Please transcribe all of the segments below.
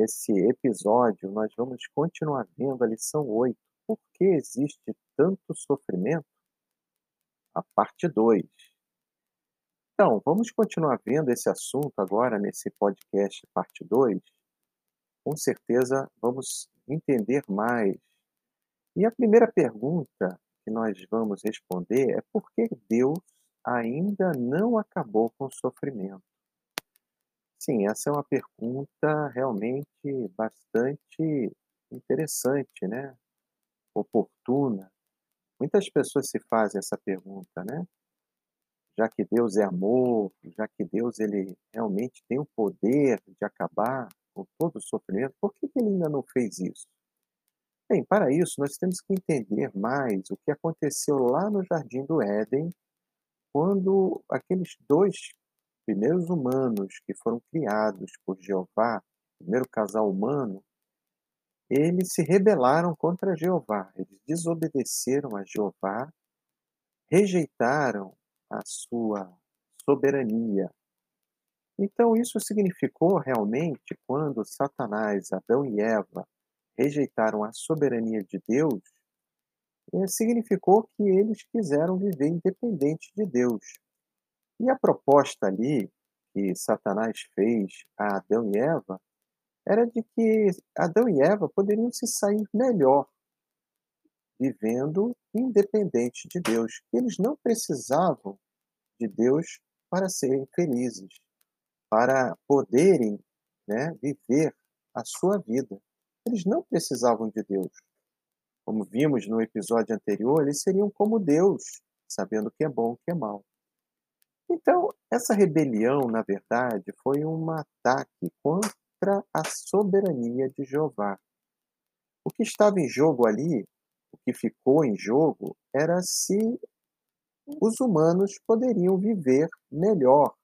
Nesse episódio, nós vamos continuar vendo a lição 8, Por que existe tanto sofrimento? A parte 2. Então, vamos continuar vendo esse assunto agora nesse podcast parte 2. Com certeza vamos entender mais. E a primeira pergunta que nós vamos responder é por que Deus ainda não acabou com o sofrimento? Sim, essa é uma pergunta realmente bastante interessante, né? Oportuna. Muitas pessoas se fazem essa pergunta, né? Já que Deus é amor, já que Deus ele realmente tem o poder de acabar com todo o sofrimento, por que ele ainda não fez isso? Bem, para isso nós temos que entender mais o que aconteceu lá no Jardim do Éden, quando aqueles dois primeiros humanos que foram criados por Jeová, primeiro casal humano, eles se rebelaram contra Jeová, eles desobedeceram a Jeová, rejeitaram a sua soberania. Então, isso significou realmente, quando Satanás, Adão e Eva rejeitaram a soberania de Deus, eh, significou que eles quiseram viver independente de Deus. E a proposta ali que Satanás fez a Adão e Eva era de que Adão e Eva poderiam se sair melhor vivendo independente de Deus. Eles não precisavam de Deus para serem felizes, para poderem né, viver a sua vida. Eles não precisavam de Deus. Como vimos no episódio anterior, eles seriam como Deus, sabendo o que é bom e o que é mal. Então, essa rebelião, na verdade, foi um ataque contra a soberania de Jeová. O que estava em jogo ali, o que ficou em jogo, era se os humanos poderiam viver melhor,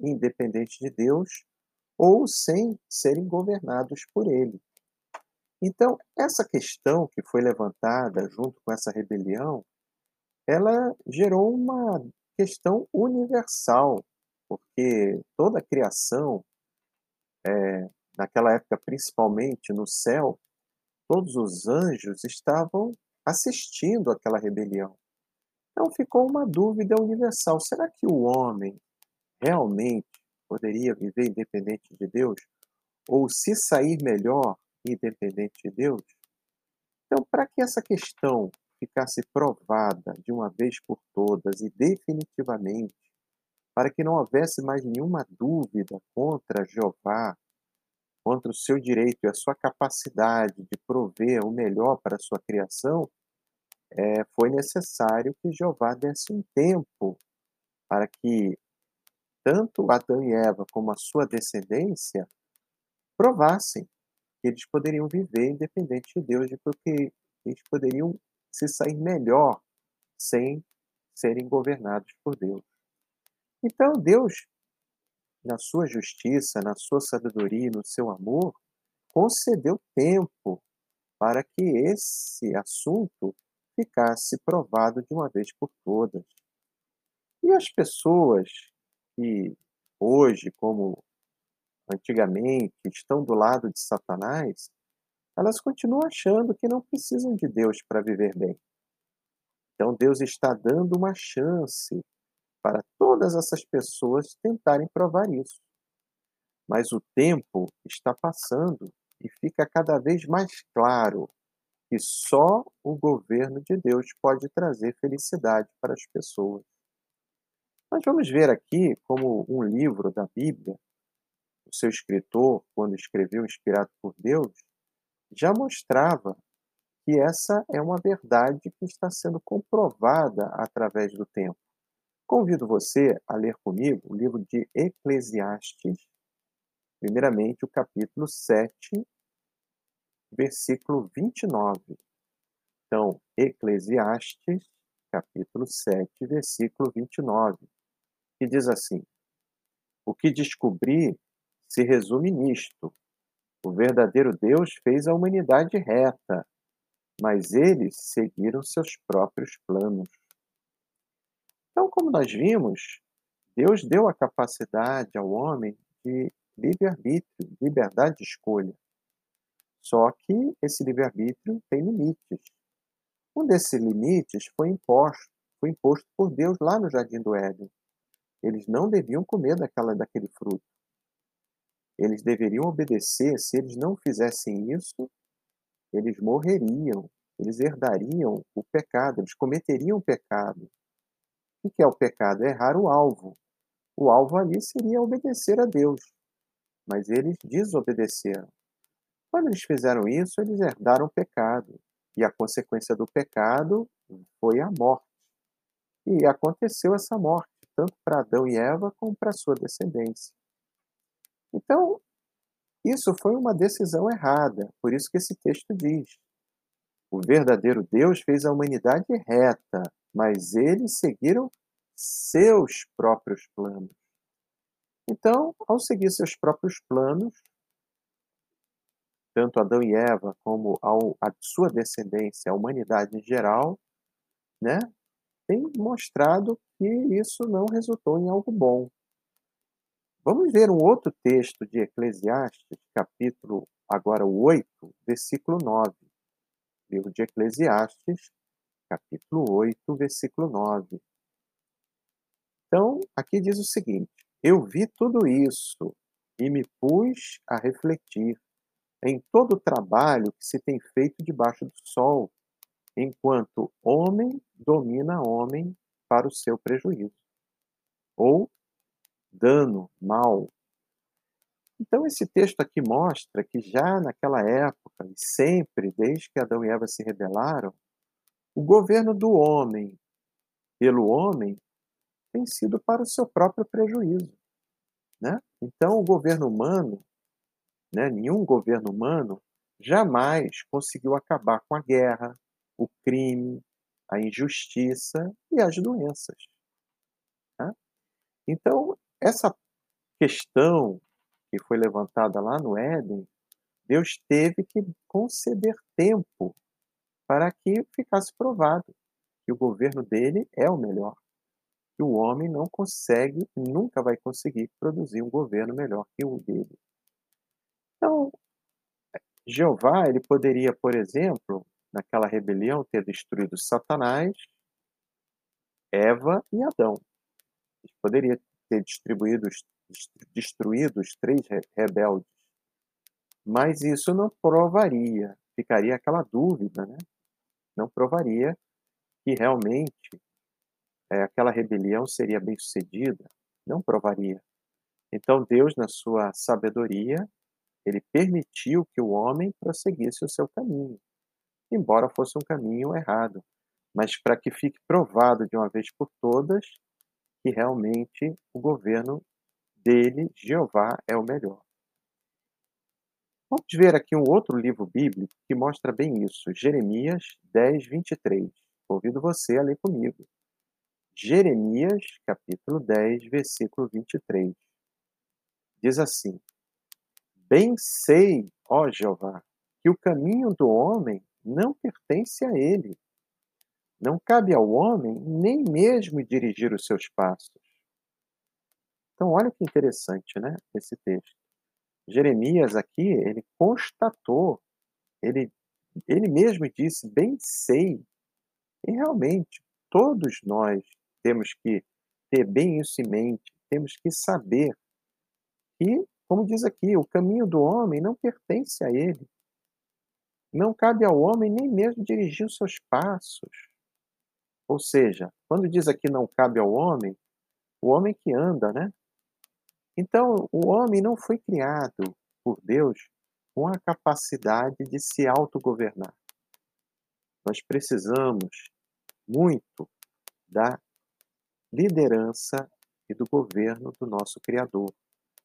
independente de Deus, ou sem serem governados por ele. Então, essa questão que foi levantada junto com essa rebelião, ela gerou uma questão universal, porque toda a criação, é, naquela época, principalmente no céu, todos os anjos estavam assistindo aquela rebelião. Então ficou uma dúvida universal: será que o homem realmente poderia viver independente de Deus? Ou se sair melhor independente de Deus? Então, para que essa questão ficasse provada de uma vez por todas e definitivamente, para que não houvesse mais nenhuma dúvida contra Jeová, contra o seu direito e a sua capacidade de prover o melhor para a sua criação, é, foi necessário que Jeová desse um tempo para que tanto Adão e Eva como a sua descendência provassem que eles poderiam viver independente de Deus, de porque eles poderiam se sair melhor sem serem governados por Deus. Então, Deus, na sua justiça, na sua sabedoria, no seu amor, concedeu tempo para que esse assunto ficasse provado de uma vez por todas. E as pessoas que hoje, como antigamente estão do lado de Satanás, elas continuam achando que não precisam de Deus para viver bem. Então Deus está dando uma chance para todas essas pessoas tentarem provar isso. Mas o tempo está passando e fica cada vez mais claro que só o governo de Deus pode trazer felicidade para as pessoas. Nós vamos ver aqui como um livro da Bíblia o seu escritor, quando escreveu inspirado por Deus, já mostrava que essa é uma verdade que está sendo comprovada através do tempo. Convido você a ler comigo o livro de Eclesiastes, primeiramente o capítulo 7, versículo 29. Então, Eclesiastes, capítulo 7, versículo 29, que diz assim: O que descobri se resume nisto: o verdadeiro Deus fez a humanidade reta, mas eles seguiram seus próprios planos. Então, como nós vimos, Deus deu a capacidade ao homem de livre-arbítrio, liberdade de escolha. Só que esse livre-arbítrio tem limites. Um desses limites foi imposto, foi imposto por Deus lá no Jardim do Éden. Eles não deviam comer daquela, daquele fruto. Eles deveriam obedecer. Se eles não fizessem isso, eles morreriam. Eles herdariam o pecado. Eles cometeriam o pecado. O que é o pecado? É errar o alvo. O alvo ali seria obedecer a Deus. Mas eles desobedeceram. Quando eles fizeram isso, eles herdaram o pecado. E a consequência do pecado foi a morte. E aconteceu essa morte, tanto para Adão e Eva como para sua descendência. Então, isso foi uma decisão errada, por isso que esse texto diz: o verdadeiro Deus fez a humanidade reta, mas eles seguiram seus próprios planos. Então, ao seguir seus próprios planos, tanto Adão e Eva como ao, a sua descendência, a humanidade em geral, né, tem mostrado que isso não resultou em algo bom. Vamos ver um outro texto de Eclesiastes, capítulo agora 8, versículo 9. Livro de Eclesiastes, capítulo 8, versículo 9. Então, aqui diz o seguinte: Eu vi tudo isso e me pus a refletir em todo o trabalho que se tem feito debaixo do sol, enquanto homem domina homem para o seu prejuízo. Ou dano, mal. Então, esse texto aqui mostra que já naquela época, e sempre, desde que Adão e Eva se rebelaram, o governo do homem pelo homem tem sido para o seu próprio prejuízo. Né? Então, o governo humano, né, nenhum governo humano, jamais conseguiu acabar com a guerra, o crime, a injustiça e as doenças. Né? Então, essa questão que foi levantada lá no Éden, Deus teve que conceder tempo para que ficasse provado que o governo dele é o melhor. Que o homem não consegue, nunca vai conseguir produzir um governo melhor que o dele. Então, Jeová, ele poderia, por exemplo, naquela rebelião, ter destruído Satanás, Eva e Adão. Ele poderia ter destruído os três rebeldes. Mas isso não provaria, ficaria aquela dúvida, né? Não provaria que realmente é, aquela rebelião seria bem sucedida, não provaria. Então Deus, na sua sabedoria, ele permitiu que o homem prosseguisse o seu caminho, embora fosse um caminho errado, mas para que fique provado de uma vez por todas que realmente o governo dele, Jeová, é o melhor. Vamos ver aqui um outro livro bíblico que mostra bem isso. Jeremias 10, 23. Convido você a ler comigo. Jeremias, capítulo 10, versículo 23. Diz assim: Bem sei, ó Jeová, que o caminho do homem não pertence a ele, não cabe ao homem nem mesmo dirigir os seus passos. Então, olha que interessante, né? Esse texto. Jeremias aqui, ele constatou, ele, ele mesmo disse, bem sei. E realmente, todos nós temos que ter bem isso em mente, temos que saber que, como diz aqui, o caminho do homem não pertence a ele. Não cabe ao homem nem mesmo dirigir os seus passos. Ou seja, quando diz aqui não cabe ao homem, o homem que anda, né? Então, o homem não foi criado por Deus com a capacidade de se autogovernar. Nós precisamos muito da liderança e do governo do nosso Criador.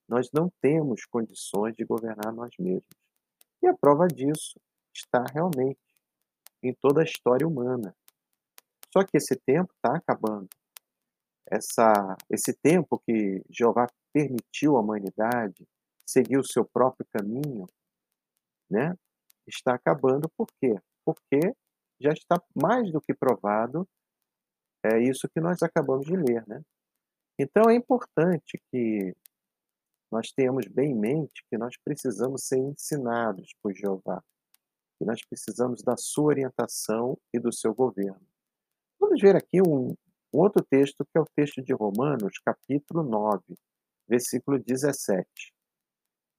Nós não temos condições de governar nós mesmos. E a prova disso está realmente em toda a história humana. Só que esse tempo está acabando. Essa, esse tempo que Jeová permitiu à humanidade seguir o seu próprio caminho, né, está acabando. Por quê? Porque já está mais do que provado é isso que nós acabamos de ler, né? Então é importante que nós tenhamos bem em mente que nós precisamos ser ensinados por Jeová, que nós precisamos da sua orientação e do seu governo. Vamos ver aqui um, um outro texto que é o texto de Romanos, capítulo 9, versículo 17.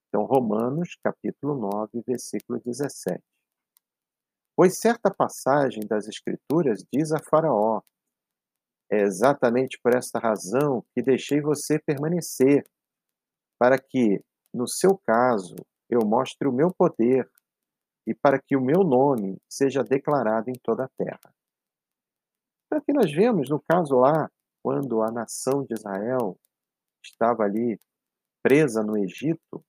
Então, Romanos, capítulo 9, versículo 17. Pois certa passagem das Escrituras diz a Faraó: É exatamente por esta razão que deixei você permanecer, para que, no seu caso, eu mostre o meu poder e para que o meu nome seja declarado em toda a terra. Então, aqui nós vemos, no caso lá, quando a nação de Israel estava ali presa no Egito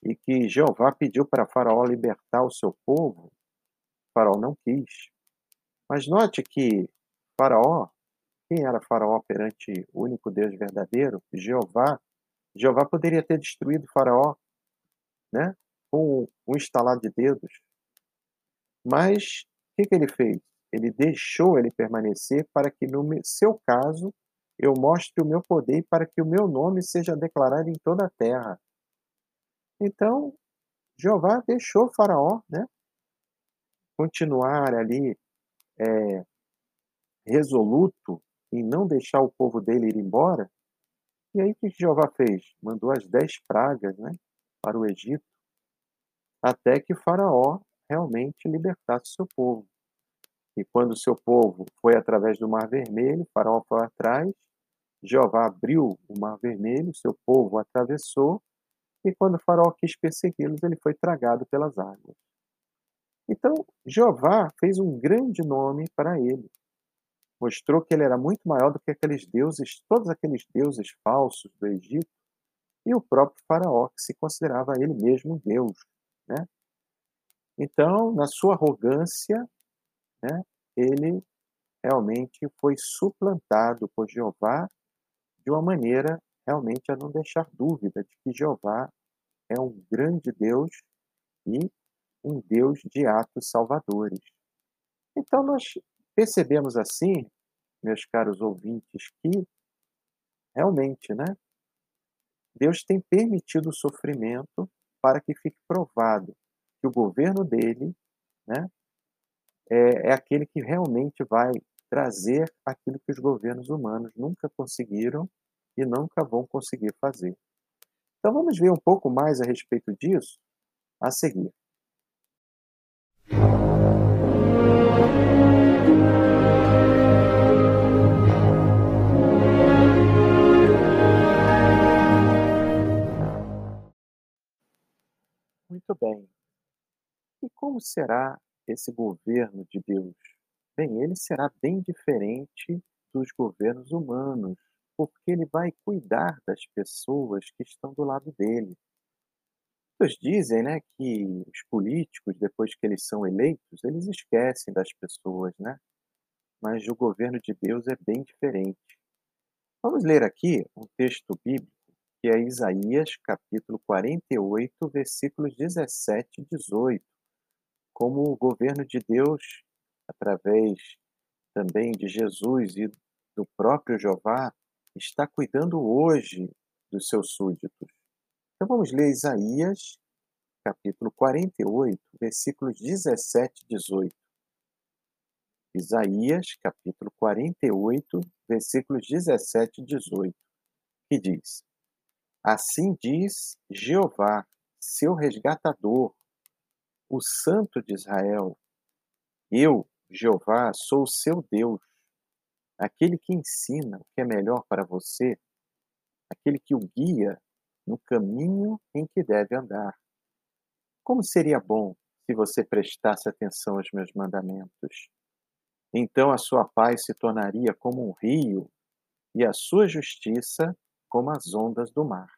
e que Jeová pediu para Faraó libertar o seu povo, Faraó não quis. Mas note que Faraó, quem era Faraó perante o único Deus verdadeiro? Jeová. Jeová poderia ter destruído Faraó, né? Com um estalar de dedos. Mas o que, que ele fez? Ele deixou ele permanecer para que, no seu caso, eu mostre o meu poder para que o meu nome seja declarado em toda a terra. Então, Jeová deixou Faraó, né? Continuar ali é, resoluto em não deixar o povo dele ir embora. E aí o que Jeová fez? Mandou as dez pragas, né? Para o Egito, até que Faraó realmente libertasse seu povo. E quando o seu povo foi através do Mar Vermelho, Faraó foi atrás, Jeová abriu o Mar Vermelho, seu povo atravessou, e quando Faraó quis persegui-los, ele foi tragado pelas águas. Então, Jeová fez um grande nome para ele. Mostrou que ele era muito maior do que aqueles deuses, todos aqueles deuses falsos do Egito, e o próprio Faraó, que se considerava ele mesmo Deus. Né? Então, na sua arrogância, né, ele realmente foi suplantado por Jeová de uma maneira realmente a não deixar dúvida de que Jeová é um grande Deus e um Deus de atos salvadores. Então nós percebemos assim, meus caros ouvintes, que realmente, né, Deus tem permitido o sofrimento para que fique provado que o governo dele, né, é, é aquele que realmente vai trazer aquilo que os governos humanos nunca conseguiram e nunca vão conseguir fazer. Então vamos ver um pouco mais a respeito disso a seguir. Muito bem. E como será esse governo de Deus? Bem, ele será bem diferente dos governos humanos, porque ele vai cuidar das pessoas que estão do lado dele. Muitos dizem né, que os políticos, depois que eles são eleitos, eles esquecem das pessoas, né? Mas o governo de Deus é bem diferente. Vamos ler aqui um texto bíblico que é Isaías, capítulo 48, versículos 17 e 18. Como o governo de Deus, através também de Jesus e do próprio Jeová, está cuidando hoje dos seus súditos. Então vamos ler Isaías, capítulo 48, versículos 17 e 18. Isaías, capítulo 48, versículos 17 e 18, que diz: Assim diz Jeová, seu resgatador, o Santo de Israel: Eu, Jeová, sou o seu Deus aquele que ensina o que é melhor para você, aquele que o guia no caminho em que deve andar. Como seria bom se você prestasse atenção aos meus mandamentos? Então a sua paz se tornaria como um rio e a sua justiça como as ondas do mar.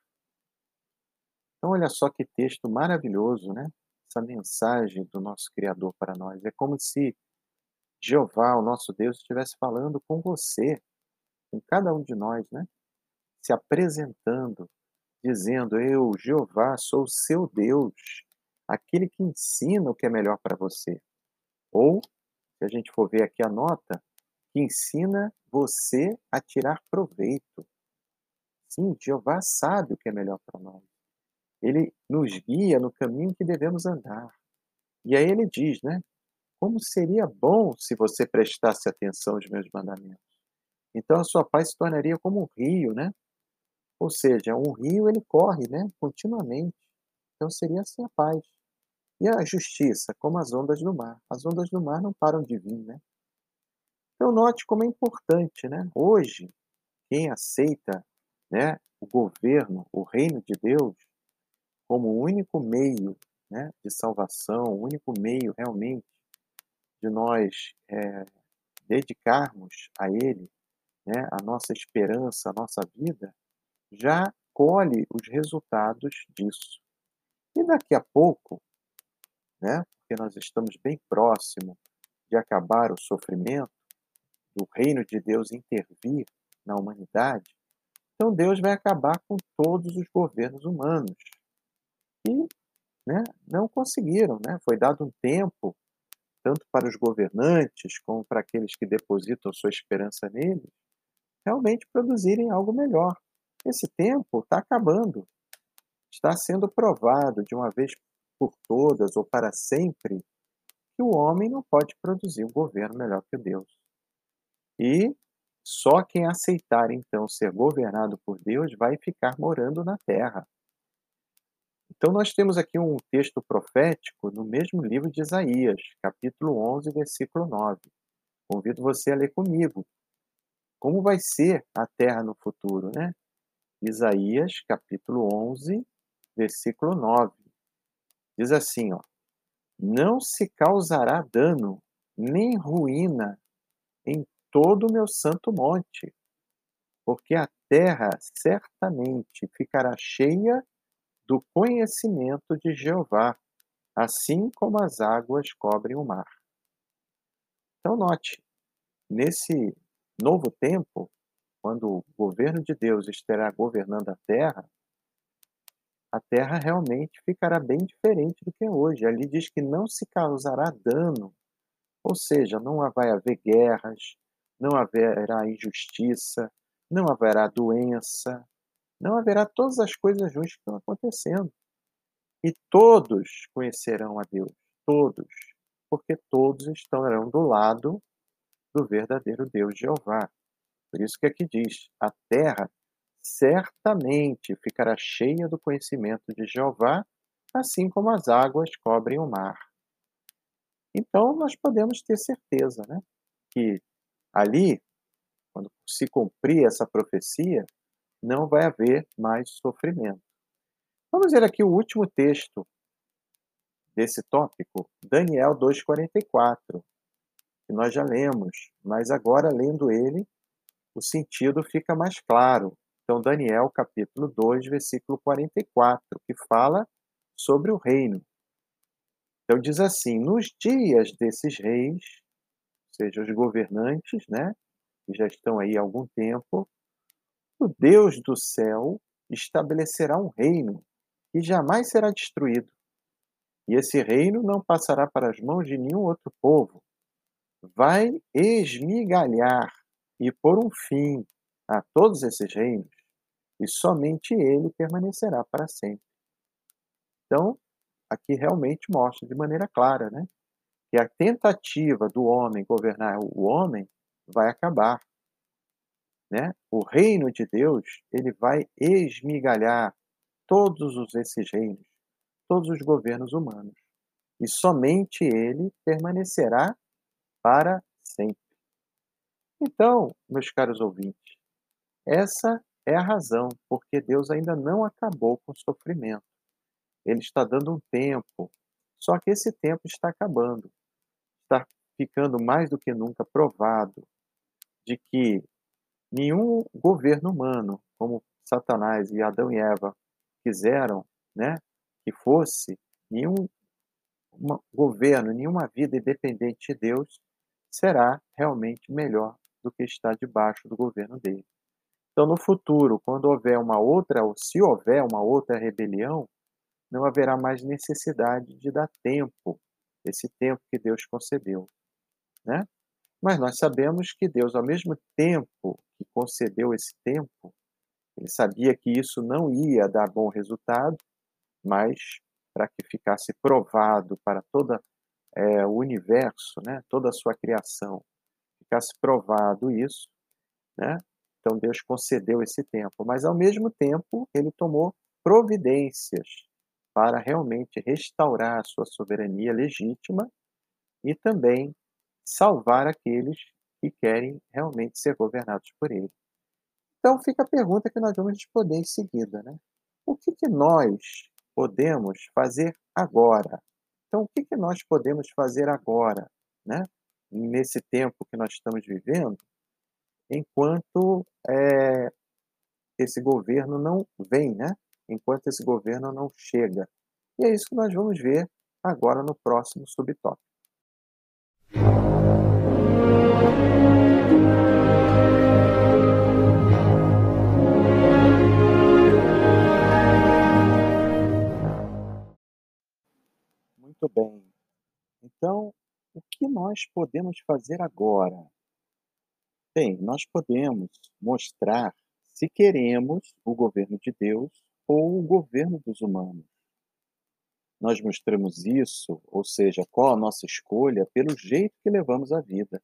Então, olha só que texto maravilhoso, né? Essa mensagem do nosso Criador para nós. É como se Jeová, o nosso Deus, estivesse falando com você, com cada um de nós, né? Se apresentando, dizendo: Eu, Jeová, sou o seu Deus, aquele que ensina o que é melhor para você. Ou, se a gente for ver aqui a nota, que ensina você a tirar proveito. Sim, Jeová sabe o que é melhor para nós. Ele nos guia no caminho que devemos andar. E aí ele diz, né? Como seria bom se você prestasse atenção aos meus mandamentos. Então a sua paz se tornaria como um rio, né? Ou seja, um rio ele corre, né, continuamente. Então seria assim a paz. E a justiça, como as ondas do mar. As ondas do mar não param de vir, né? Então note como é importante, né? Hoje, quem aceita, né, o governo, o reino de Deus, como o único meio, né, de salvação, o único meio realmente de nós é, dedicarmos a Ele, né, a nossa esperança, a nossa vida, já colhe os resultados disso. E daqui a pouco, né, porque nós estamos bem próximo de acabar o sofrimento, do reino de Deus intervir na humanidade, então Deus vai acabar com todos os governos humanos que né, não conseguiram. Né? Foi dado um tempo, tanto para os governantes como para aqueles que depositam sua esperança neles, realmente produzirem algo melhor. Esse tempo está acabando. Está sendo provado de uma vez por todas ou para sempre que o homem não pode produzir um governo melhor que Deus. E só quem aceitar então ser governado por Deus vai ficar morando na terra. Então nós temos aqui um texto profético no mesmo livro de Isaías, capítulo 11, versículo 9. Convido você a ler comigo. Como vai ser a terra no futuro, né? Isaías, capítulo 11, versículo 9. Diz assim, ó: Não se causará dano nem ruína em todo o meu santo monte, porque a terra certamente ficará cheia do conhecimento de Jeová, assim como as águas cobrem o mar. Então, note, nesse novo tempo, quando o governo de Deus estará governando a terra, a terra realmente ficará bem diferente do que é hoje. Ali diz que não se causará dano, ou seja, não vai haver guerras, não haverá injustiça, não haverá doença, não haverá todas as coisas ruins que estão acontecendo. E todos conhecerão a Deus, todos, porque todos estarão do lado do verdadeiro Deus Jeová. Por isso que aqui diz: a terra certamente ficará cheia do conhecimento de Jeová, assim como as águas cobrem o mar. Então nós podemos ter certeza, né, que ali, quando se cumprir essa profecia, não vai haver mais sofrimento. Vamos ver aqui o último texto desse tópico, Daniel 2:44, que nós já lemos, mas agora lendo ele, o sentido fica mais claro. Então, Daniel, capítulo 2, versículo 44, que fala sobre o reino. Então, diz assim: Nos dias desses reis, ou seja, os governantes, né, que já estão aí há algum tempo, o Deus do céu estabelecerá um reino que jamais será destruído. E esse reino não passará para as mãos de nenhum outro povo. Vai esmigalhar e pôr um fim a todos esses reinos, e somente ele permanecerá para sempre. Então, aqui realmente mostra de maneira clara, né, que a tentativa do homem governar o homem vai acabar, né? O reino de Deus, ele vai esmigalhar todos os, esses reinos, todos os governos humanos, e somente ele permanecerá para sempre. Então, meus caros ouvintes, essa é a razão porque Deus ainda não acabou com o sofrimento. Ele está dando um tempo, só que esse tempo está acabando. Está ficando mais do que nunca provado de que nenhum governo humano, como Satanás e Adão e Eva quiseram, né, que fosse, nenhum governo, nenhuma vida independente de Deus será realmente melhor do que está debaixo do governo dele. Então, no futuro, quando houver uma outra, ou se houver uma outra rebelião, não haverá mais necessidade de dar tempo, esse tempo que Deus concedeu, né? Mas nós sabemos que Deus, ao mesmo tempo que concedeu esse tempo, Ele sabia que isso não ia dar bom resultado, mas para que ficasse provado para toda eh, o universo, né, toda a sua criação, ficasse provado isso, né, então Deus concedeu esse tempo, mas ao mesmo tempo ele tomou providências para realmente restaurar a sua soberania legítima e também salvar aqueles que querem realmente ser governados por ele. Então fica a pergunta que nós vamos responder em seguida, né? O que, que nós podemos fazer agora? Então, o que, que nós podemos fazer agora, né? Nesse tempo que nós estamos vivendo, enquanto é, esse governo não vem, né? Enquanto esse governo não chega. E é isso que nós vamos ver agora no próximo subtópico. Muito bem. Então, o que nós podemos fazer agora? Bem, nós podemos mostrar se queremos o governo de Deus ou o governo dos humanos. Nós mostramos isso, ou seja, qual a nossa escolha, pelo jeito que levamos a vida.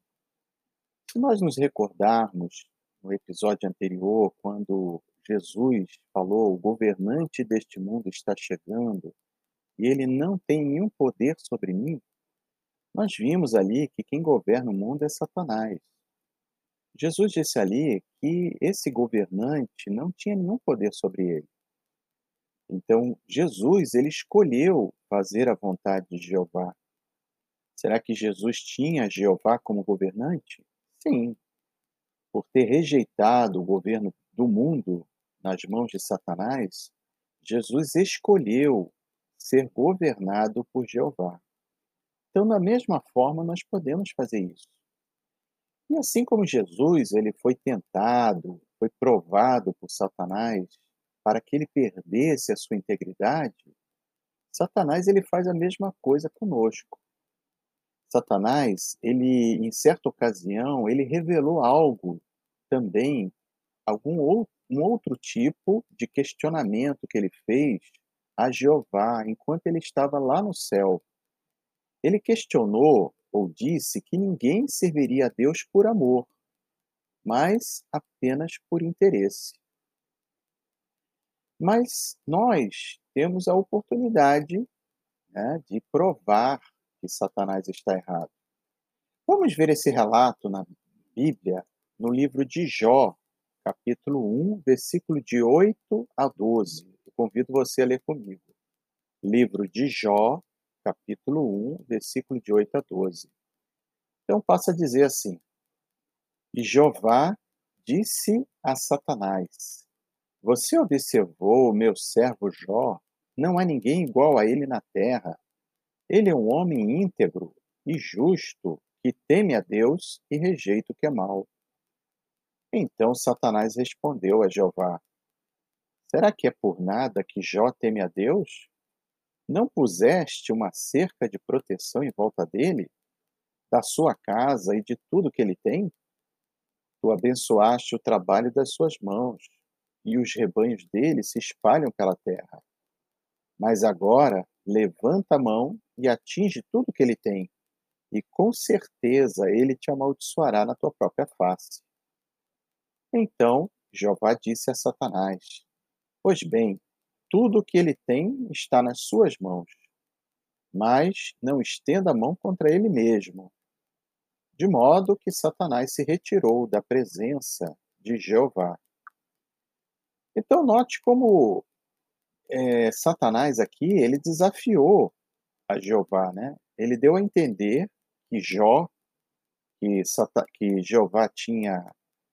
Se nós nos recordarmos no episódio anterior, quando Jesus falou: o governante deste mundo está chegando e ele não tem nenhum poder sobre mim, nós vimos ali que quem governa o mundo é Satanás. Jesus disse ali que esse governante não tinha nenhum poder sobre ele. Então, Jesus, ele escolheu fazer a vontade de Jeová. Será que Jesus tinha Jeová como governante? Sim. Por ter rejeitado o governo do mundo nas mãos de Satanás, Jesus escolheu ser governado por Jeová. Então, da mesma forma, nós podemos fazer isso. E assim como Jesus, ele foi tentado, foi provado por Satanás para que ele perdesse a sua integridade, Satanás ele faz a mesma coisa conosco. Satanás, ele em certa ocasião, ele revelou algo também, algum outro, um outro tipo de questionamento que ele fez a Jeová enquanto ele estava lá no céu. Ele questionou ou disse que ninguém serviria a Deus por amor, mas apenas por interesse. Mas nós temos a oportunidade né, de provar que Satanás está errado. Vamos ver esse relato na Bíblia, no livro de Jó, capítulo 1, versículo de 8 a 12. Convido você a ler comigo. Livro de Jó, capítulo 1, versículo de 8 a 12. Então passa a dizer assim: E Jeová disse a Satanás: Você observou o meu servo Jó? Não há ninguém igual a ele na terra. Ele é um homem íntegro e justo, que teme a Deus e rejeita o que é mal. Então Satanás respondeu a Jeová: Será que é por nada que Jó teme a Deus? Não puseste uma cerca de proteção em volta dele, da sua casa e de tudo que ele tem? Tu abençoaste o trabalho das suas mãos, e os rebanhos dele se espalham pela terra. Mas agora levanta a mão e atinge tudo que ele tem, e com certeza ele te amaldiçoará na tua própria face. Então Jeová disse a Satanás: Pois bem, tudo o que ele tem está nas suas mãos, mas não estenda a mão contra ele mesmo. De modo que Satanás se retirou da presença de Jeová. Então, note como é, Satanás aqui, ele desafiou a Jeová, né? Ele deu a entender que Jó, que, que Jeová tinha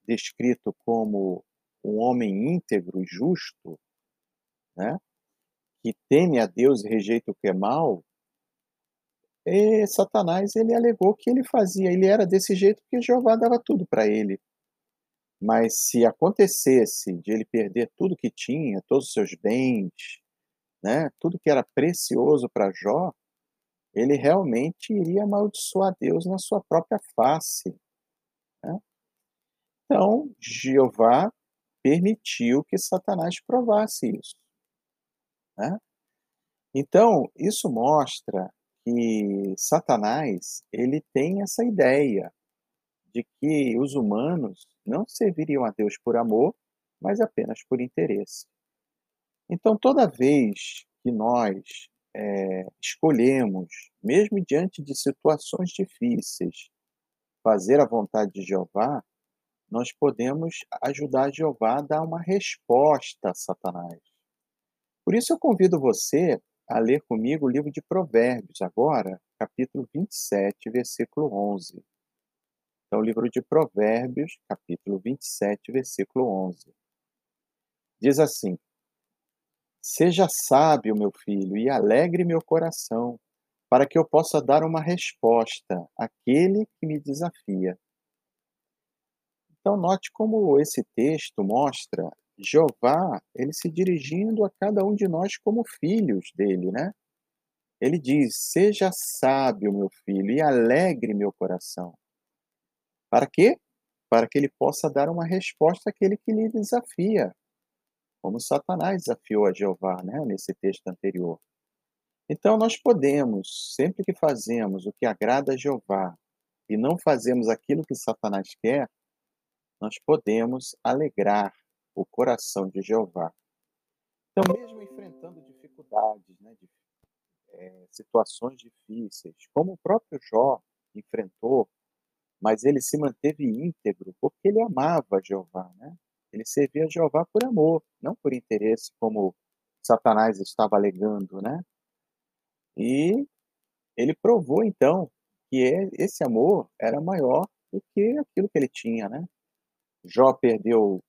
descrito como um homem íntegro e justo, né, que teme a Deus e rejeita o que é mal, e Satanás ele alegou que ele fazia, ele era desse jeito porque Jeová dava tudo para ele. Mas se acontecesse de ele perder tudo que tinha, todos os seus bens, né, tudo que era precioso para Jó, ele realmente iria amaldiçoar Deus na sua própria face. Né? Então, Jeová permitiu que Satanás provasse isso, né. Então, isso mostra que Satanás, ele tem essa ideia de que os humanos não serviriam a Deus por amor, mas apenas por interesse. Então, toda vez que nós, eh, escolhemos, mesmo diante de situações difíceis, fazer a vontade de Jeová, nós podemos ajudar Jeová a dar uma resposta a Satanás. Por isso eu convido você a ler comigo o livro de Provérbios, agora, capítulo 27, versículo 11. Então, o livro de Provérbios, capítulo 27, versículo 11. Diz assim: Seja sábio, meu filho, e alegre meu coração, para que eu possa dar uma resposta àquele que me desafia. Então, note como esse texto mostra Jeová, ele se dirigindo a cada um de nós como filhos dele, né? Ele diz: Seja sábio, meu filho, e alegre meu coração. Para quê? Para que ele possa dar uma resposta àquele que lhe desafia, como Satanás desafiou a Jeová, né, nesse texto anterior. Então, nós podemos, sempre que fazemos o que agrada a Jeová e não fazemos aquilo que Satanás quer, nós podemos alegrar o coração de Jeová. Então, mesmo enfrentando dificuldades, né, de, é, situações difíceis, como o próprio Jó enfrentou, mas ele se manteve íntegro porque ele amava Jeová, né? Ele servia a Jeová por amor, não por interesse, como Satanás estava alegando, né? E ele provou então que esse amor era maior do que aquilo que ele tinha, né? Jó perdeu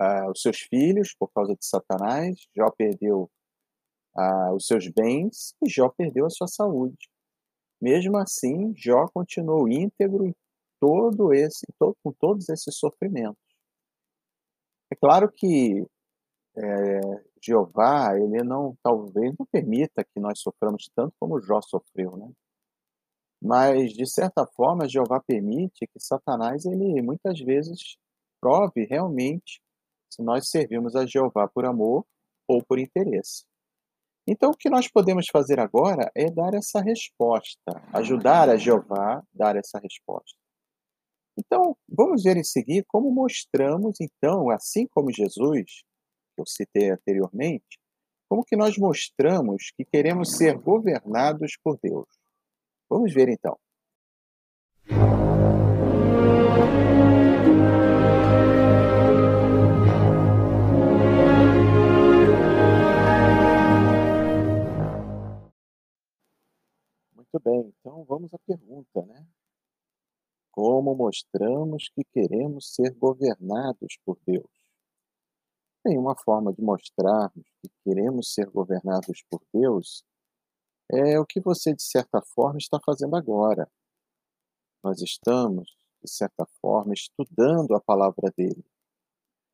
uh, os seus filhos por causa de Satanás, Jó perdeu uh, os seus bens e Jó perdeu a sua saúde. Mesmo assim, Jó continuou íntegro em todo esse, todo, com todos esses sofrimentos. É claro que é, Jeová, ele não, talvez não permita que nós soframos tanto como Jó sofreu, né? Mas, de certa forma, Jeová permite que Satanás, ele muitas vezes prove realmente se nós servimos a Jeová por amor ou por interesse. Então, o que nós podemos fazer agora é dar essa resposta, ajudar a Jeová a dar essa resposta. Então, vamos ver em seguida como mostramos, então, assim como Jesus, que eu citei anteriormente, como que nós mostramos que queremos ser governados por Deus. Vamos ver então. Muito bem, então vamos à pergunta, né? Como mostramos que queremos ser governados por Deus? Tem uma forma de mostrarmos que queremos ser governados por Deus é o que você, de certa forma, está fazendo agora. Nós estamos, de certa forma, estudando a palavra dele.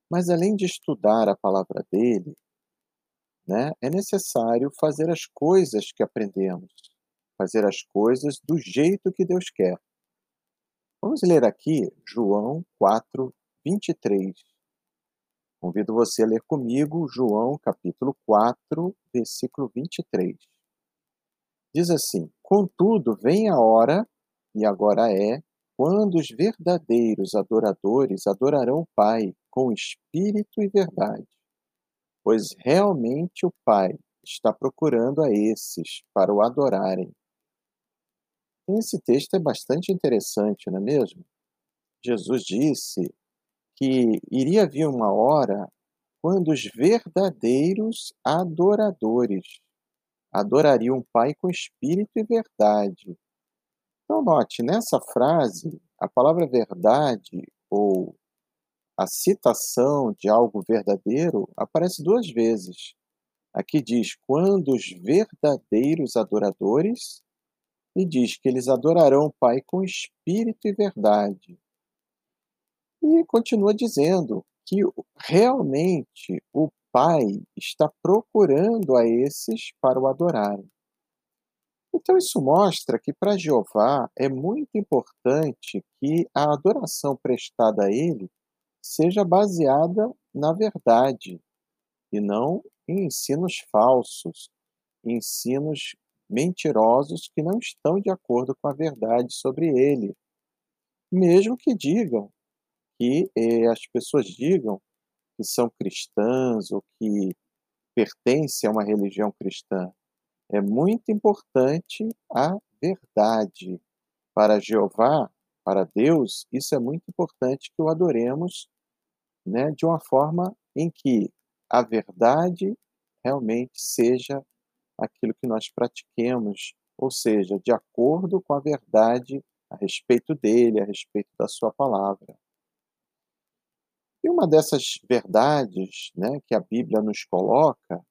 Mas além de estudar a palavra dele, né, é necessário fazer as coisas que aprendemos fazer as coisas do jeito que Deus quer. Vamos ler aqui João 4, 23. Convido você a ler comigo João capítulo 4, versículo 23. Diz assim: Contudo, vem a hora, e agora é, quando os verdadeiros adoradores adorarão o Pai com espírito e verdade, pois realmente o Pai está procurando a esses para o adorarem. Esse texto é bastante interessante, não é mesmo? Jesus disse que iria vir uma hora quando os verdadeiros adoradores adorariam o Pai com espírito e verdade. Então, note, nessa frase, a palavra verdade ou a citação de algo verdadeiro aparece duas vezes. Aqui diz: quando os verdadeiros adoradores e diz que eles adorarão o Pai com espírito e verdade. E continua dizendo que realmente o Pai está procurando a esses para o adorarem. Então, isso mostra que para Jeová é muito importante que a adoração prestada a Ele seja baseada na verdade e não em ensinos falsos, ensinos mentirosos que não estão de acordo com a verdade sobre ele. Mesmo que digam que eh, as pessoas digam que são cristãs ou que pertencem a uma religião cristã. É muito importante a verdade. Para Jeová, para Deus, isso é muito importante que o adoremos né, de uma forma em que a verdade realmente seja aquilo que nós pratiquemos, ou seja, de acordo com a verdade a respeito dele, a respeito da sua palavra. E uma dessas verdades né, que a Bíblia nos coloca,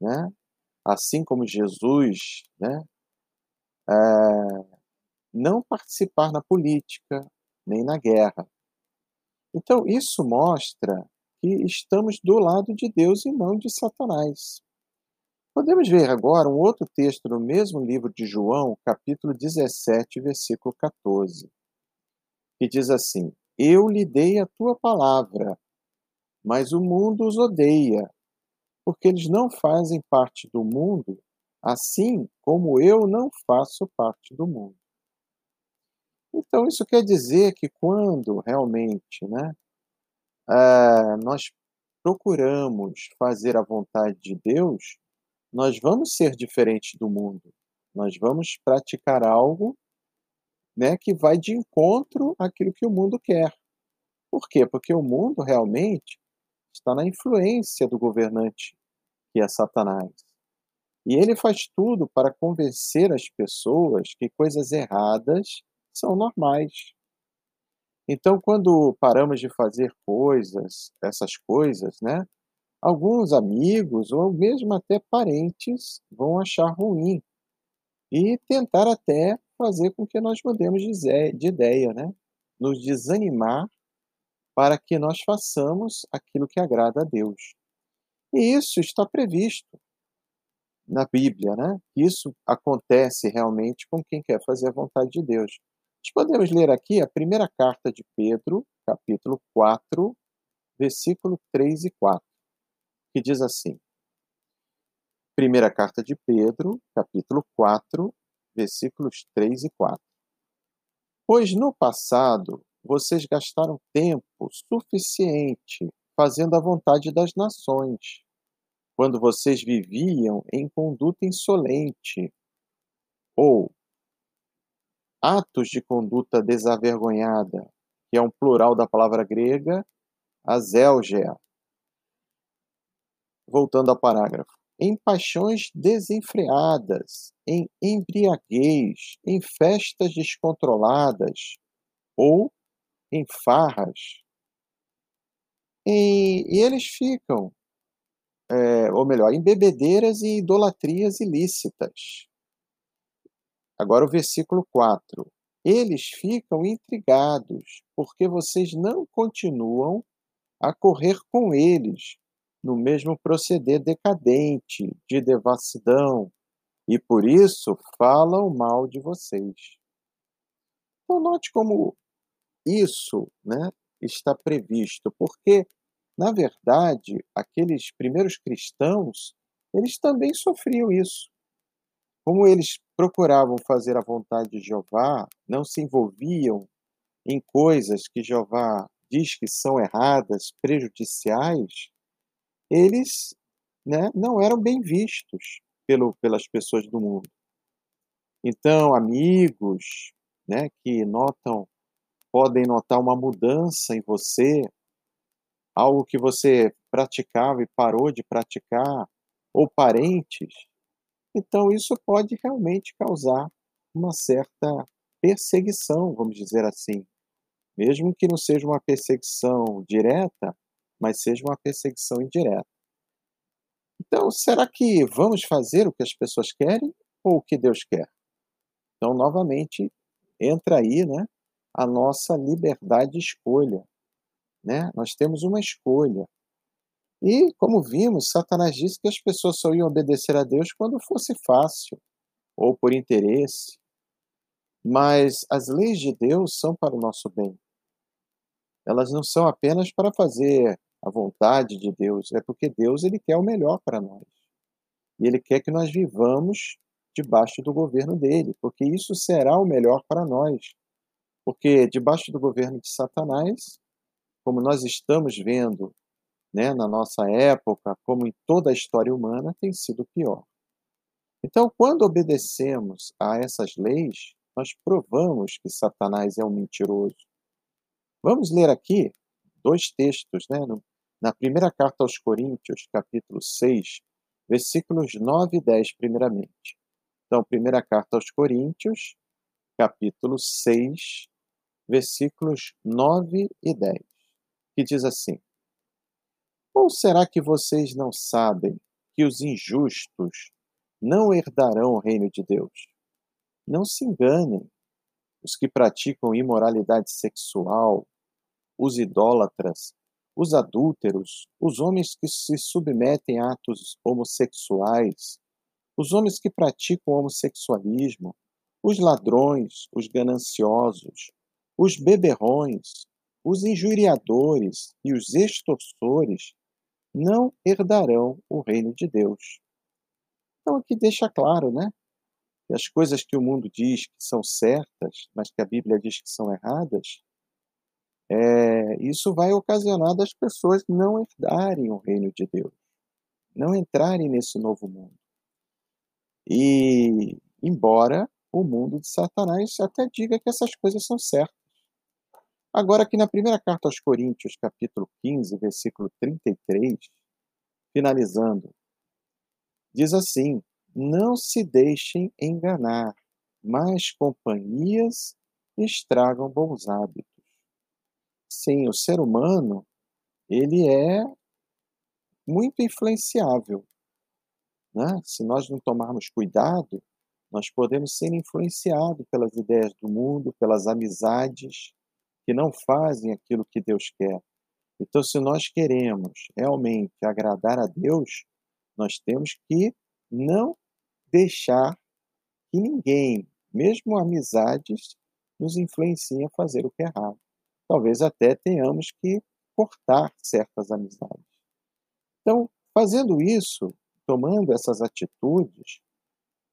né, assim como Jesus, né, é, não participar na política, nem na guerra. Então, isso mostra que estamos do lado de Deus e não de Satanás. Podemos ver agora um outro texto no mesmo livro de João, capítulo 17, versículo 14, que diz assim: eu lhe dei a tua palavra, mas o mundo os odeia, porque eles não fazem parte do mundo, assim como eu não faço parte do mundo. Então, isso quer dizer que quando realmente né, uh, nós procuramos fazer a vontade de Deus, nós vamos ser diferentes do mundo. Nós vamos praticar algo né, que vai de encontro àquilo que o mundo quer. Por quê? Porque o mundo realmente está na influência do governante, que é Satanás. E ele faz tudo para convencer as pessoas que coisas erradas são normais. Então, quando paramos de fazer coisas, essas coisas, né? Alguns amigos ou mesmo até parentes vão achar ruim e tentar até fazer com que nós mudemos de ideia, né? Nos desanimar para que nós façamos aquilo que agrada a Deus. E isso está previsto na Bíblia, né? Isso acontece realmente com quem quer fazer a vontade de Deus. Nós podemos ler aqui a primeira carta de Pedro, capítulo 4, versículo 3 e 4, que diz assim: Primeira carta de Pedro, capítulo 4, versículos 3 e 4. Pois no passado vocês gastaram tempo suficiente fazendo a vontade das nações, quando vocês viviam em conduta insolente, ou atos de conduta desavergonhada, que é um plural da palavra grega, azélgea. Voltando ao parágrafo em paixões desenfreadas, em embriaguez, em festas descontroladas ou em farras. E, e eles ficam, é, ou melhor, em bebedeiras e idolatrias ilícitas. Agora o versículo 4. Eles ficam intrigados, porque vocês não continuam a correr com eles no mesmo proceder decadente, de devassidão, e por isso falam mal de vocês. Então, note como isso né, está previsto, porque, na verdade, aqueles primeiros cristãos, eles também sofriam isso. Como eles procuravam fazer a vontade de Jeová, não se envolviam em coisas que Jeová diz que são erradas, prejudiciais, eles né, não eram bem vistos pelo, pelas pessoas do mundo. Então, amigos né, que notam, podem notar uma mudança em você, algo que você praticava e parou de praticar, ou parentes, então isso pode realmente causar uma certa perseguição, vamos dizer assim. Mesmo que não seja uma perseguição direta, mas seja uma perseguição indireta. Então, será que vamos fazer o que as pessoas querem ou o que Deus quer? Então, novamente, entra aí né, a nossa liberdade de escolha. Né? Nós temos uma escolha. E, como vimos, Satanás disse que as pessoas só iam obedecer a Deus quando fosse fácil ou por interesse. Mas as leis de Deus são para o nosso bem. Elas não são apenas para fazer a vontade de Deus, é porque Deus ele quer o melhor para nós. E ele quer que nós vivamos debaixo do governo dele, porque isso será o melhor para nós. Porque debaixo do governo de Satanás, como nós estamos vendo né, na nossa época, como em toda a história humana, tem sido pior. Então, quando obedecemos a essas leis, nós provamos que Satanás é um mentiroso. Vamos ler aqui dois textos, né? Na primeira carta aos Coríntios, capítulo 6, versículos 9 e 10, primeiramente. Então, primeira carta aos Coríntios, capítulo 6, versículos 9 e 10, que diz assim: Ou será que vocês não sabem que os injustos não herdarão o reino de Deus? Não se enganem. Os que praticam imoralidade sexual, os idólatras, os adúlteros, os homens que se submetem a atos homossexuais, os homens que praticam homossexualismo, os ladrões, os gananciosos, os beberrões, os injuriadores e os extorsores não herdarão o reino de Deus. Então aqui deixa claro, né? Que as coisas que o mundo diz que são certas, mas que a Bíblia diz que são erradas, é, isso vai ocasionar das pessoas não herdarem o reino de Deus, não entrarem nesse novo mundo. E, embora o mundo de Satanás até diga que essas coisas são certas. Agora, aqui na primeira carta aos Coríntios, capítulo 15, versículo 33, finalizando, diz assim: Não se deixem enganar, mas companhias estragam bons hábitos. Sim, o ser humano, ele é muito influenciável. Né? Se nós não tomarmos cuidado, nós podemos ser influenciados pelas ideias do mundo, pelas amizades que não fazem aquilo que Deus quer. Então, se nós queremos realmente agradar a Deus, nós temos que não deixar que ninguém, mesmo amizades, nos influenciem a fazer o que é errado. Talvez até tenhamos que cortar certas amizades. Então, fazendo isso, tomando essas atitudes,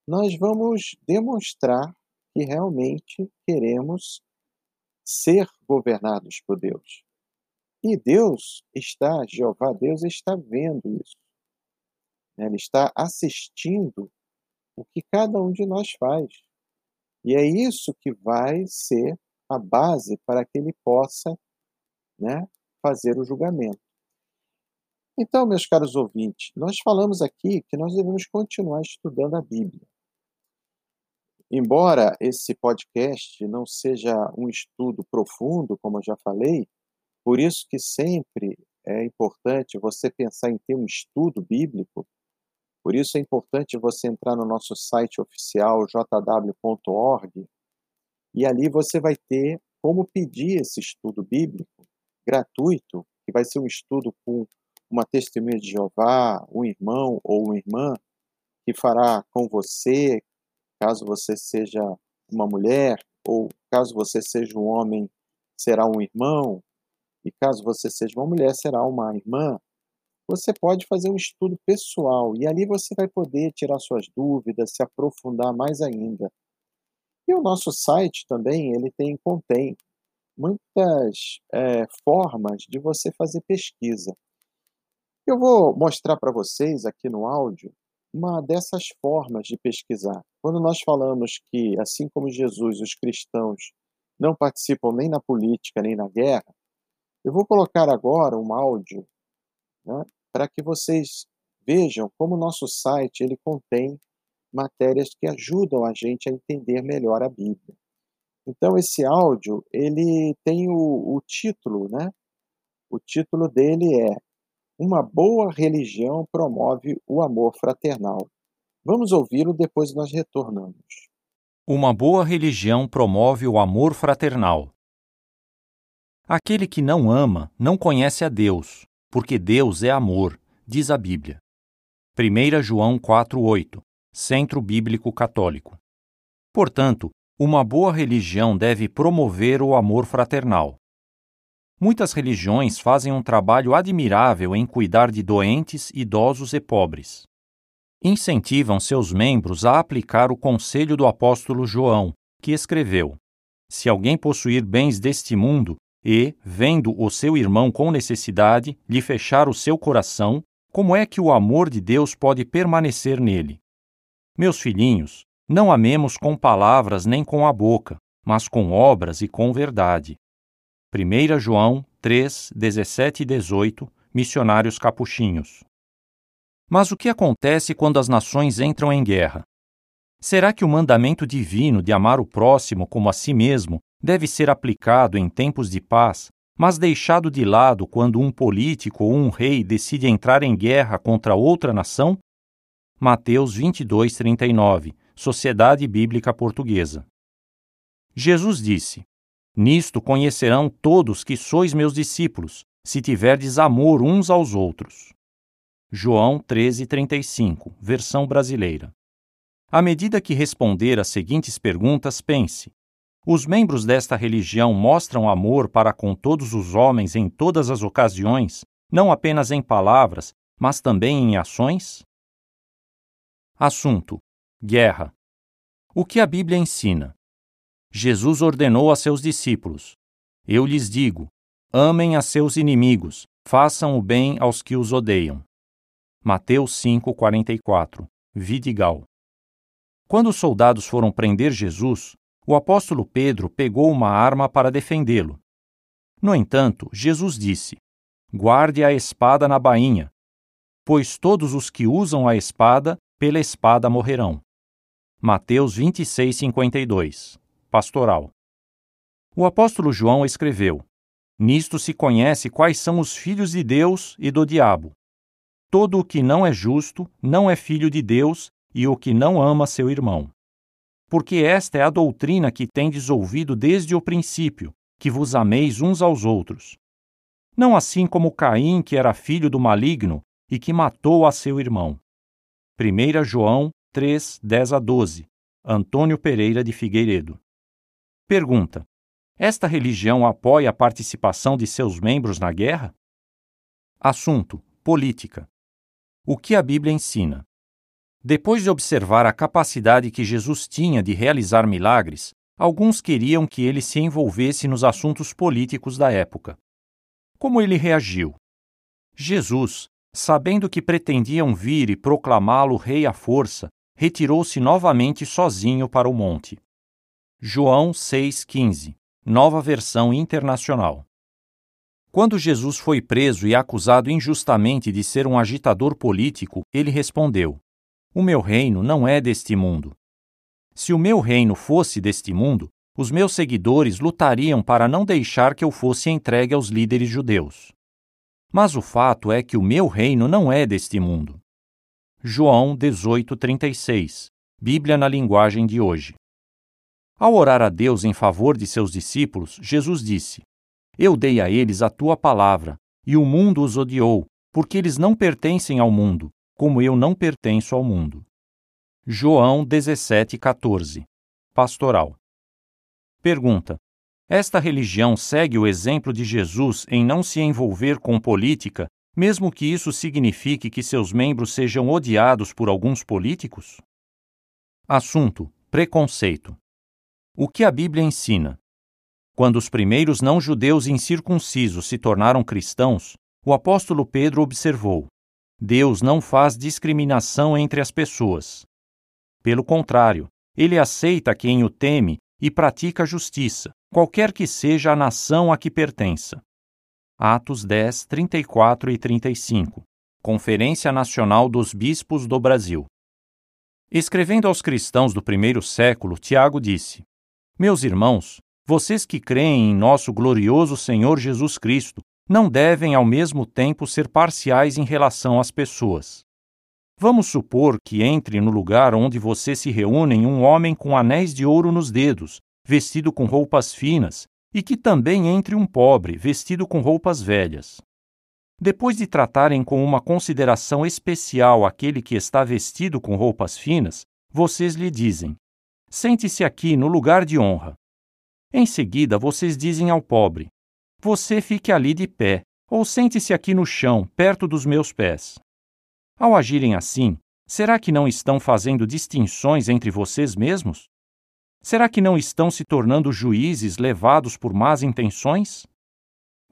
nós vamos demonstrar que realmente queremos ser governados por Deus. E Deus está, Jeová Deus está vendo isso. Ele está assistindo o que cada um de nós faz. E é isso que vai ser a base para que ele possa né, fazer o julgamento. Então, meus caros ouvintes, nós falamos aqui que nós devemos continuar estudando a Bíblia. Embora esse podcast não seja um estudo profundo, como eu já falei, por isso que sempre é importante você pensar em ter um estudo bíblico. Por isso é importante você entrar no nosso site oficial jw.org e ali você vai ter como pedir esse estudo bíblico gratuito, que vai ser um estudo com uma testemunha de Jeová, um irmão ou uma irmã, que fará com você, caso você seja uma mulher, ou caso você seja um homem, será um irmão, e caso você seja uma mulher, será uma irmã. Você pode fazer um estudo pessoal e ali você vai poder tirar suas dúvidas, se aprofundar mais ainda. E o nosso site também, ele tem contém muitas é, formas de você fazer pesquisa. Eu vou mostrar para vocês aqui no áudio uma dessas formas de pesquisar. Quando nós falamos que, assim como Jesus, os cristãos não participam nem na política nem na guerra, eu vou colocar agora um áudio né, para que vocês vejam como o nosso site ele contém matérias que ajudam a gente a entender melhor a Bíblia. Então esse áudio ele tem o, o título, né? O título dele é uma boa religião promove o amor fraternal. Vamos ouvi-lo, depois nós retornamos. Uma boa religião promove o amor fraternal. Aquele que não ama não conhece a Deus, porque Deus é amor, diz a Bíblia. 1 João 4,8 Centro Bíblico Católico. Portanto, uma boa religião deve promover o amor fraternal. Muitas religiões fazem um trabalho admirável em cuidar de doentes, idosos e pobres. Incentivam seus membros a aplicar o conselho do apóstolo João, que escreveu: Se alguém possuir bens deste mundo e, vendo o seu irmão com necessidade, lhe fechar o seu coração, como é que o amor de Deus pode permanecer nele? Meus filhinhos, não amemos com palavras nem com a boca, mas com obras e com verdade. 1 João 3, 17 e 18, Missionários Capuchinhos. Mas o que acontece quando as nações entram em guerra? Será que o mandamento divino de amar o próximo como a si mesmo deve ser aplicado em tempos de paz, mas deixado de lado quando um político ou um rei decide entrar em guerra contra outra nação? Mateus 22, 39, Sociedade Bíblica Portuguesa. Jesus disse: Nisto conhecerão todos que sois meus discípulos, se tiverdes amor uns aos outros. João 13:35, versão brasileira. À medida que responder às seguintes perguntas, pense: os membros desta religião mostram amor para com todos os homens em todas as ocasiões, não apenas em palavras, mas também em ações? Assunto: Guerra. O que a Bíblia ensina? Jesus ordenou a seus discípulos: Eu lhes digo: amem a seus inimigos, façam o bem aos que os odeiam. Mateus 5:44. Vidigal. Quando os soldados foram prender Jesus, o apóstolo Pedro pegou uma arma para defendê-lo. No entanto, Jesus disse: Guarde a espada na bainha, pois todos os que usam a espada, pela espada morrerão. Mateus 26:52 pastoral. O apóstolo João escreveu: Nisto se conhece quais são os filhos de Deus e do diabo. Todo o que não é justo não é filho de Deus, e o que não ama seu irmão. Porque esta é a doutrina que tendes ouvido desde o princípio, que vos ameis uns aos outros. Não assim como Caim, que era filho do maligno e que matou a seu irmão. 1 João 3, 10 a 12. Antônio Pereira de Figueiredo. Pergunta: Esta religião apoia a participação de seus membros na guerra? Assunto: Política. O que a Bíblia ensina? Depois de observar a capacidade que Jesus tinha de realizar milagres, alguns queriam que ele se envolvesse nos assuntos políticos da época. Como ele reagiu? Jesus, sabendo que pretendiam vir e proclamá-lo rei à força, retirou-se novamente sozinho para o monte. João 6,15, Nova Versão Internacional. Quando Jesus foi preso e acusado injustamente de ser um agitador político, ele respondeu: O meu reino não é deste mundo. Se o meu reino fosse deste mundo, os meus seguidores lutariam para não deixar que eu fosse entregue aos líderes judeus. Mas o fato é que o meu reino não é deste mundo. João 18:36, Bíblia na linguagem de hoje. Ao orar a Deus em favor de seus discípulos, Jesus disse: Eu dei a eles a tua palavra, e o mundo os odiou, porque eles não pertencem ao mundo, como eu não pertenço ao mundo. João 17,14 Pastoral Pergunta: Esta religião segue o exemplo de Jesus em não se envolver com política, mesmo que isso signifique que seus membros sejam odiados por alguns políticos? Assunto: Preconceito. O que a Bíblia ensina? Quando os primeiros não-judeus incircuncisos se tornaram cristãos, o apóstolo Pedro observou: Deus não faz discriminação entre as pessoas. Pelo contrário, ele aceita quem o teme e pratica a justiça, qualquer que seja a nação a que pertença. Atos 10, 34 e 35 Conferência Nacional dos Bispos do Brasil. Escrevendo aos cristãos do primeiro século, Tiago disse: meus irmãos, vocês que creem em nosso glorioso Senhor Jesus Cristo não devem ao mesmo tempo ser parciais em relação às pessoas. Vamos supor que entre no lugar onde vocês se reúnem um homem com anéis de ouro nos dedos, vestido com roupas finas, e que também entre um pobre, vestido com roupas velhas. Depois de tratarem com uma consideração especial aquele que está vestido com roupas finas, vocês lhe dizem: Sente-se aqui no lugar de honra. Em seguida, vocês dizem ao pobre: Você fique ali de pé, ou sente-se aqui no chão, perto dos meus pés. Ao agirem assim, será que não estão fazendo distinções entre vocês mesmos? Será que não estão se tornando juízes levados por más intenções?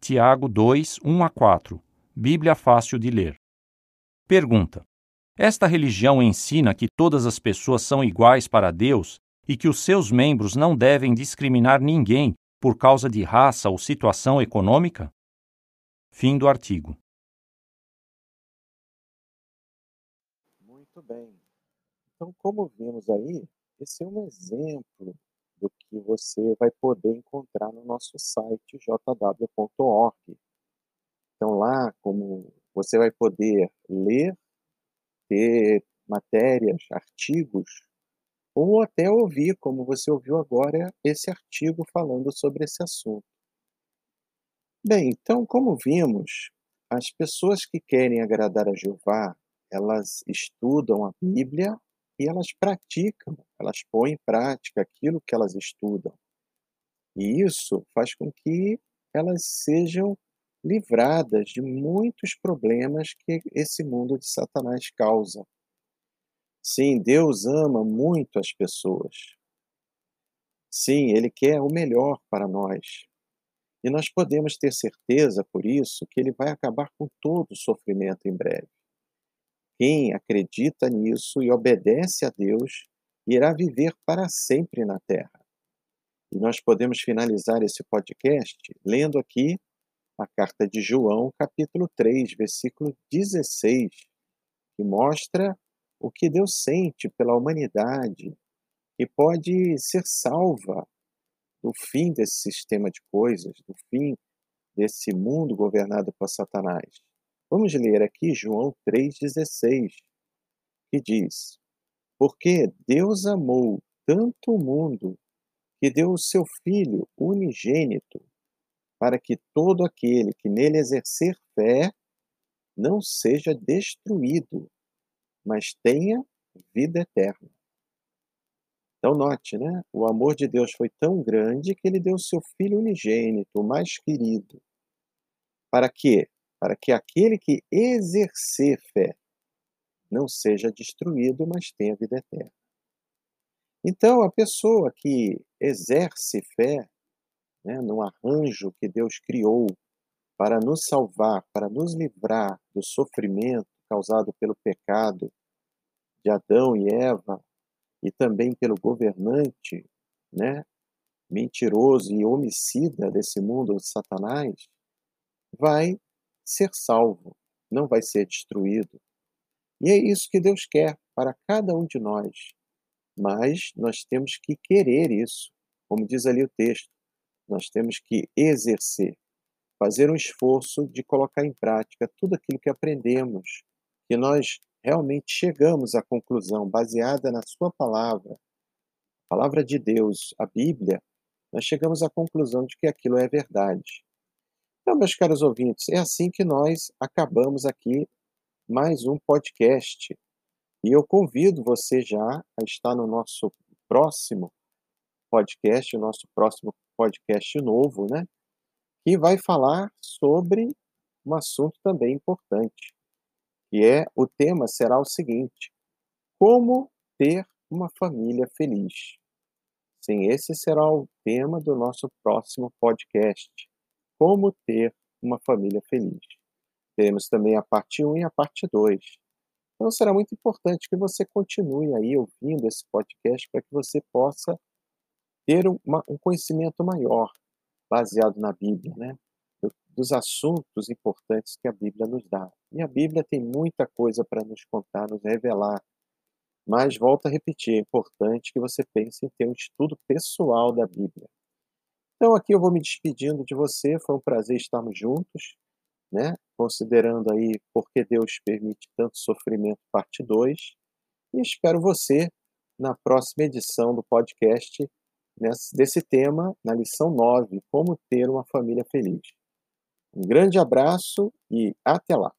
Tiago 2, 1 a 4. Bíblia fácil de ler. Pergunta: Esta religião ensina que todas as pessoas são iguais para Deus e que os seus membros não devem discriminar ninguém por causa de raça ou situação econômica? Fim do artigo. Muito bem. Então, como vimos aí, esse é um exemplo do que você vai poder encontrar no nosso site jw.org. Então, lá, como você vai poder ler, ter matérias, artigos ou até ouvir, como você ouviu agora, esse artigo falando sobre esse assunto. Bem, então, como vimos, as pessoas que querem agradar a Jeová, elas estudam a Bíblia e elas praticam, elas põem em prática aquilo que elas estudam. E isso faz com que elas sejam livradas de muitos problemas que esse mundo de Satanás causa. Sim, Deus ama muito as pessoas. Sim, Ele quer o melhor para nós. E nós podemos ter certeza, por isso, que Ele vai acabar com todo o sofrimento em breve. Quem acredita nisso e obedece a Deus irá viver para sempre na terra. E nós podemos finalizar esse podcast lendo aqui a carta de João, capítulo 3, versículo 16, que mostra o que Deus sente pela humanidade e pode ser salva do fim desse sistema de coisas, do fim desse mundo governado por Satanás. Vamos ler aqui João 3,16, que diz: Porque Deus amou tanto o mundo que deu o seu Filho unigênito, para que todo aquele que nele exercer fé não seja destruído, mas tenha vida eterna. Então, note, né? O amor de Deus foi tão grande que ele deu o seu Filho unigênito, o mais querido. Para quê? Para que aquele que exercer fé não seja destruído, mas tenha vida eterna. Então, a pessoa que exerce fé né, no arranjo que Deus criou para nos salvar, para nos livrar do sofrimento causado pelo pecado de Adão e Eva e também pelo governante, né, mentiroso e homicida desse mundo, Satanás, vai ser salvo, não vai ser destruído. E é isso que Deus quer para cada um de nós. Mas nós temos que querer isso. Como diz ali o texto, nós temos que exercer, fazer um esforço de colocar em prática tudo aquilo que aprendemos, que nós realmente chegamos à conclusão, baseada na Sua palavra, a palavra de Deus, a Bíblia, nós chegamos à conclusão de que aquilo é verdade. Então, meus caros ouvintes, é assim que nós acabamos aqui mais um podcast. E eu convido você já a estar no nosso próximo podcast, o nosso próximo podcast novo, né? Que vai falar sobre um assunto também importante, e é o tema será o seguinte: como ter uma família feliz. Sim, esse será o tema do nosso próximo podcast. Como ter uma família feliz. Teremos também a parte 1 e a parte 2. Então será muito importante que você continue aí ouvindo esse podcast para que você possa ter uma, um conhecimento maior baseado na Bíblia, né? dos assuntos importantes que a Bíblia nos dá. E a Bíblia tem muita coisa para nos contar, nos revelar. Mas, volto a repetir, é importante que você pense em ter um estudo pessoal da Bíblia. Então, aqui eu vou me despedindo de você. Foi um prazer estarmos juntos, né? considerando aí por que Deus permite tanto sofrimento, parte 2. E espero você na próxima edição do podcast desse tema, na lição 9, Como Ter uma Família Feliz. Um grande abraço e até lá!